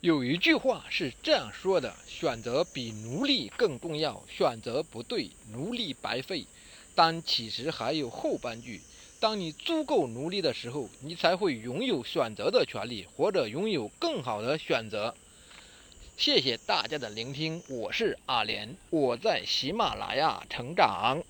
有一句话是这样说的选择比努力更重要选择不对努力白费。但其实还有后半句当你足够努力的时候你才会拥有选择的权利或者拥有更好的选择。谢谢大家的聆听我是阿莲我在喜马拉雅成长。